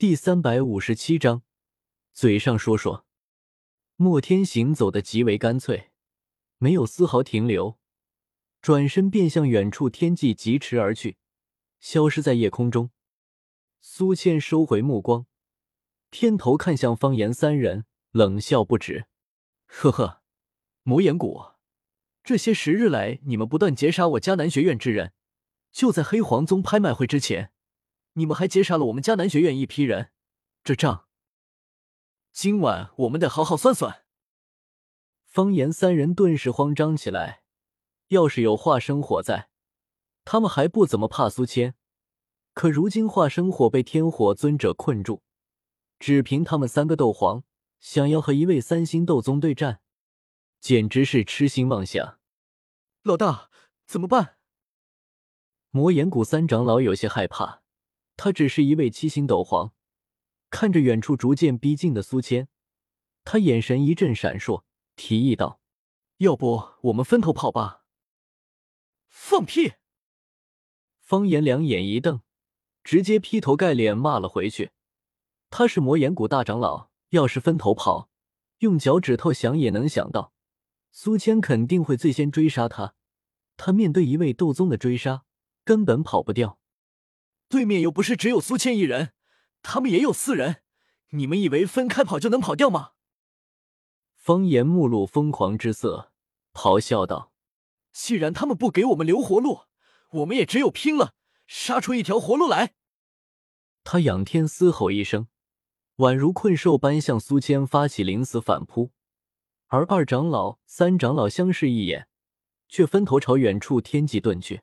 第三百五十七章，嘴上说说，莫天行走的极为干脆，没有丝毫停留，转身便向远处天际疾驰而去，消失在夜空中。苏谦收回目光，偏头看向方言三人，冷笑不止：“呵呵，魔岩谷，这些时日来，你们不断劫杀我迦南学院之人，就在黑黄宗拍卖会之前。”你们还劫杀了我们迦南学院一批人，这账今晚我们得好好算算。方言三人顿时慌张起来，要是有化生火在，他们还不怎么怕苏谦，可如今化生火被天火尊者困住，只凭他们三个斗皇，想要和一位三星斗宗对战，简直是痴心妄想。老大，怎么办？魔岩谷三长老有些害怕。他只是一位七星斗皇，看着远处逐渐逼近的苏谦，他眼神一阵闪烁，提议道：“要不我们分头跑吧？”放屁！方言两眼一瞪，直接劈头盖脸骂了回去。他是魔岩谷大长老，要是分头跑，用脚趾头想也能想到，苏谦肯定会最先追杀他。他面对一位斗宗的追杀，根本跑不掉。对面又不是只有苏谦一人，他们也有四人，你们以为分开跑就能跑掉吗？方言目露疯狂之色，咆哮道：“既然他们不给我们留活路，我们也只有拼了，杀出一条活路来！”他仰天嘶吼一声，宛如困兽般向苏谦发起临死反扑，而二长老、三长老相视一眼，却分头朝远处天际遁去。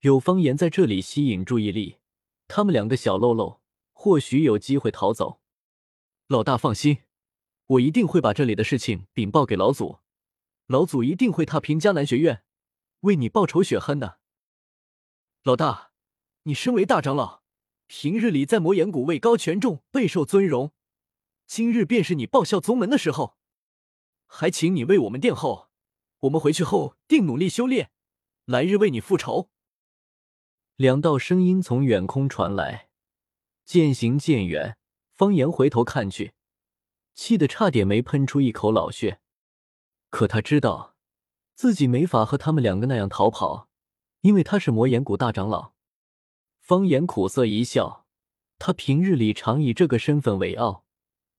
有方言在这里吸引注意力，他们两个小喽啰或许有机会逃走。老大放心，我一定会把这里的事情禀报给老祖，老祖一定会踏平迦南学院，为你报仇雪恨的。老大，你身为大长老，平日里在魔岩谷位高权重，备受尊荣，今日便是你报效宗门的时候，还请你为我们殿后。我们回去后定努力修炼，来日为你复仇。两道声音从远空传来，渐行渐远。方言回头看去，气得差点没喷出一口老血。可他知道自己没法和他们两个那样逃跑，因为他是魔岩谷大长老。方言苦涩一笑，他平日里常以这个身份为傲，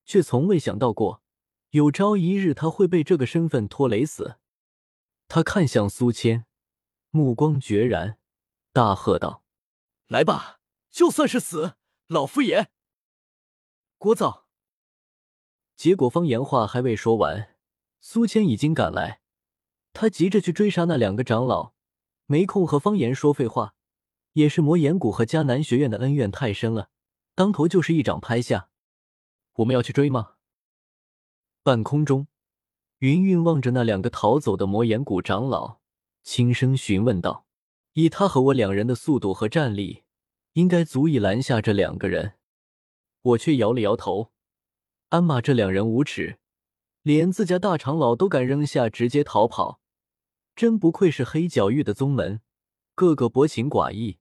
却从未想到过有朝一日他会被这个身份拖累死。他看向苏谦，目光决然。大喝道：“来吧，就算是死，老夫也。”聒噪。结果方言话还未说完，苏谦已经赶来。他急着去追杀那两个长老，没空和方言说废话。也是魔岩谷和迦南学院的恩怨太深了，当头就是一掌拍下。我们要去追吗？半空中，云云望着那两个逃走的魔岩谷长老，轻声询问道。以他和我两人的速度和战力，应该足以拦下这两个人。我却摇了摇头，暗骂这两人无耻，连自家大长老都敢扔下，直接逃跑，真不愧是黑角域的宗门，个个薄情寡义。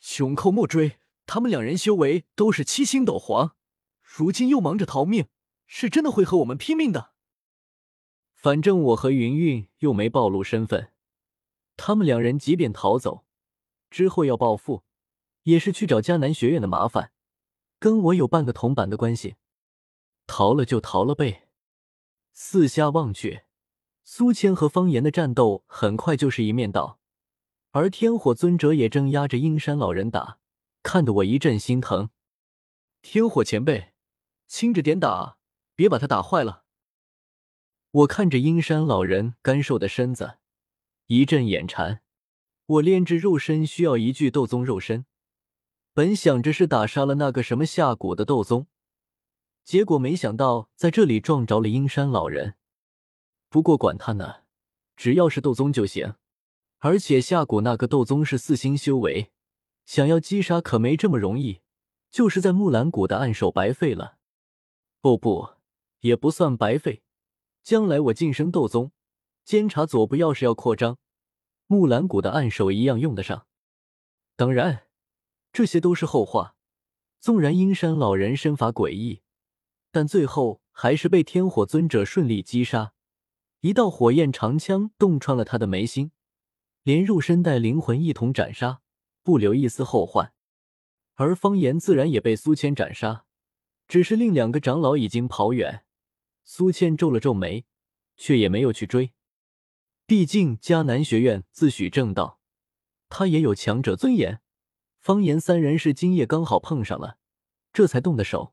穷寇莫追，他们两人修为都是七星斗皇，如今又忙着逃命，是真的会和我们拼命的。反正我和云云又没暴露身份。他们两人即便逃走，之后要报复，也是去找迦南学院的麻烦，跟我有半个铜板的关系。逃了就逃了呗。四下望去，苏谦和方言的战斗很快就是一面倒，而天火尊者也正压着阴山老人打，看得我一阵心疼。天火前辈，轻着点打，别把他打坏了。我看着阴山老人干瘦的身子。一阵眼馋，我炼制肉身需要一具斗宗肉身，本想着是打杀了那个什么下蛊的斗宗，结果没想到在这里撞着了阴山老人。不过管他呢，只要是斗宗就行。而且下蛊那个斗宗是四星修为，想要击杀可没这么容易，就是在木兰谷的暗手白费了。哦不，也不算白费，将来我晋升斗宗。监察左部要是要扩张，木兰谷的暗手一样用得上。当然，这些都是后话。纵然阴山老人身法诡异，但最后还是被天火尊者顺利击杀。一道火焰长枪洞穿了他的眉心，连肉身带灵魂一同斩杀，不留一丝后患。而方言自然也被苏谦斩杀，只是另两个长老已经跑远。苏谦皱了皱眉，却也没有去追。毕竟迦南学院自诩正道，他也有强者尊严。方言三人是今夜刚好碰上了，这才动的手。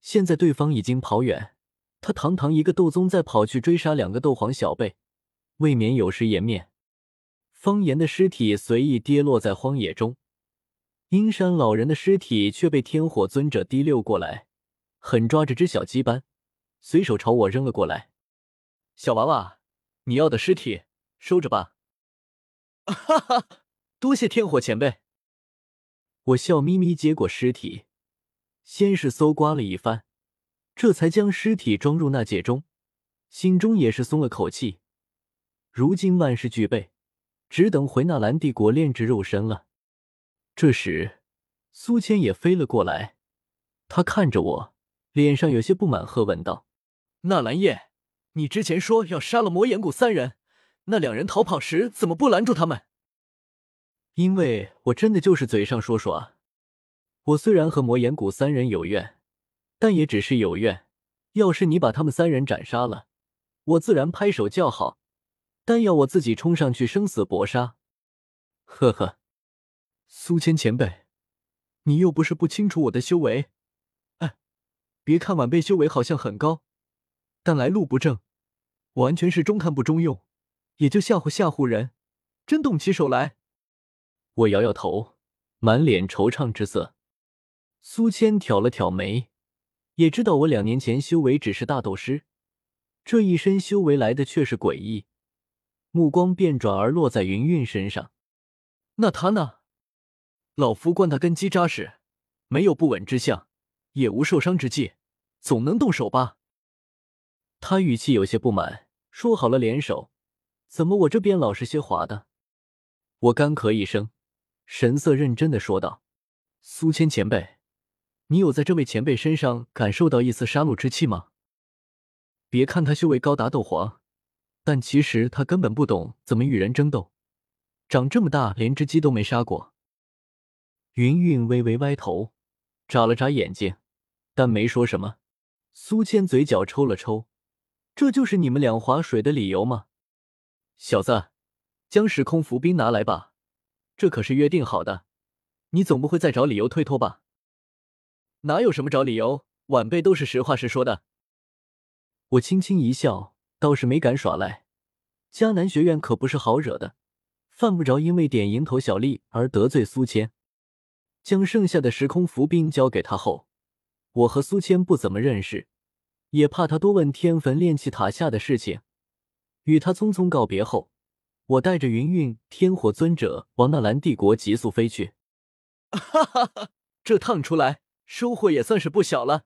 现在对方已经跑远，他堂堂一个斗宗再跑去追杀两个斗皇小辈，未免有失颜面。方言的尸体随意跌落在荒野中，阴山老人的尸体却被天火尊者提溜过来，狠抓着只小鸡般，随手朝我扔了过来。小娃娃，你要的尸体收着吧。哈哈，多谢天火前辈。我笑眯眯接过尸体，先是搜刮了一番，这才将尸体装入纳戒中，心中也是松了口气。如今万事俱备，只等回纳兰帝国炼制肉身了。这时，苏谦也飞了过来，他看着我，脸上有些不满，喝问道：“纳兰叶，你之前说要杀了魔眼谷三人，那两人逃跑时怎么不拦住他们？”因为我真的就是嘴上说说啊，我虽然和魔岩谷三人有怨，但也只是有怨。要是你把他们三人斩杀了，我自然拍手叫好；但要我自己冲上去生死搏杀，呵呵。苏谦前辈，你又不是不清楚我的修为。哎，别看晚辈修为好像很高，但来路不正，完全是中看不中用，也就吓唬吓唬人，真动起手来。我摇摇头，满脸惆怅之色。苏谦挑了挑眉，也知道我两年前修为只是大斗师，这一身修为来的却是诡异，目光便转而落在云韵身上。那他呢？老夫观他根基扎实，没有不稳之象，也无受伤之迹，总能动手吧？他语气有些不满，说好了联手，怎么我这边老是些滑的？我干咳一声。神色认真的说道：“苏谦前辈，你有在这位前辈身上感受到一丝杀戮之气吗？别看他修为高达斗皇，但其实他根本不懂怎么与人争斗，长这么大连只鸡都没杀过。”云云微微歪头，眨了眨眼睛，但没说什么。苏谦嘴角抽了抽：“这就是你们俩划水的理由吗？小子，将时空浮冰拿来吧。”这可是约定好的，你总不会再找理由推脱吧？哪有什么找理由，晚辈都是实话实说的。我轻轻一笑，倒是没敢耍赖。迦南学院可不是好惹的，犯不着因为点蝇头小利而得罪苏谦。将剩下的时空浮冰交给他后，我和苏谦不怎么认识，也怕他多问天坟炼气塔下的事情，与他匆匆告别后。我带着云韵、天火尊者往纳兰帝国急速飞去。哈哈哈，这趟出来收获也算是不小了。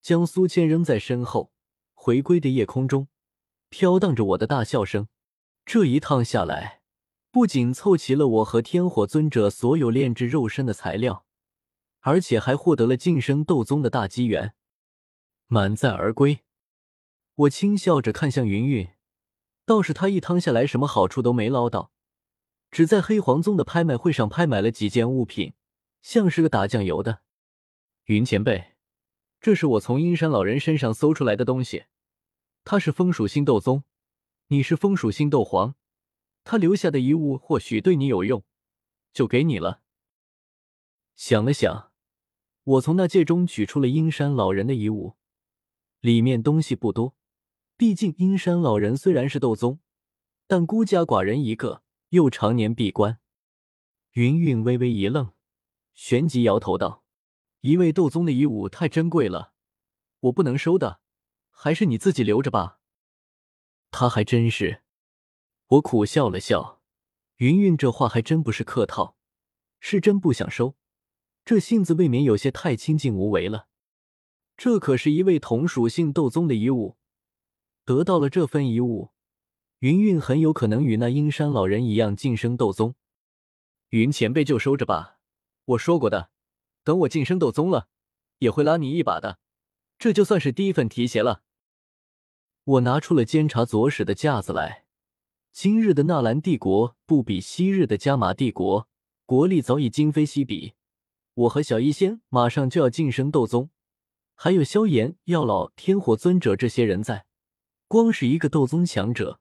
将苏千扔在身后，回归的夜空中飘荡着我的大笑声。这一趟下来，不仅凑齐了我和天火尊者所有炼制肉身的材料，而且还获得了晋升斗宗的大机缘，满载而归。我轻笑着看向云韵。倒是他一趟下来，什么好处都没捞到，只在黑黄宗的拍卖会上拍买了几件物品，像是个打酱油的。云前辈，这是我从阴山老人身上搜出来的东西，他是风属性斗宗，你是风属性斗皇，他留下的遗物或许对你有用，就给你了。想了想，我从那戒中取出了阴山老人的遗物，里面东西不多。毕竟阴山老人虽然是斗宗，但孤家寡人一个，又常年闭关。云云微微一愣，旋即摇头道：“一位斗宗的遗物太珍贵了，我不能收的，还是你自己留着吧。”他还真是，我苦笑了笑。云云这话还真不是客套，是真不想收，这性子未免有些太清静无为了。这可是一位同属性斗宗的遗物。得到了这份遗物，云云很有可能与那阴山老人一样晋升斗宗。云前辈就收着吧，我说过的，等我晋升斗宗了，也会拉你一把的。这就算是第一份提携了。我拿出了监察左使的架子来。今日的纳兰帝国不比昔日的加玛帝国，国力早已今非昔比。我和小医仙马上就要晋升斗宗，还有萧炎、药老、天火尊者这些人在，光是一个斗宗强者，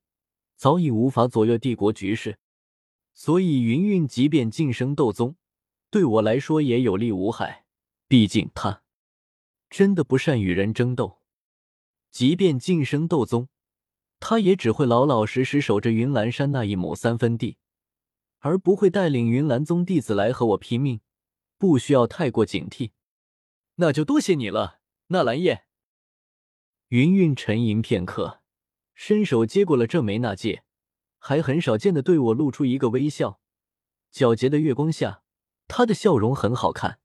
早已无法左右帝国局势。所以云云即便晋升斗宗，对我来说也有利无害。毕竟他。真的不善与人争斗，即便晋升斗宗，他也只会老老实实守着云岚山那一亩三分地，而不会带领云岚宗弟子来和我拼命，不需要太过警惕。那就多谢你了，纳兰叶。云云沉吟片刻，伸手接过了这枚纳戒，还很少见的对我露出一个微笑。皎洁的月光下，他的笑容很好看。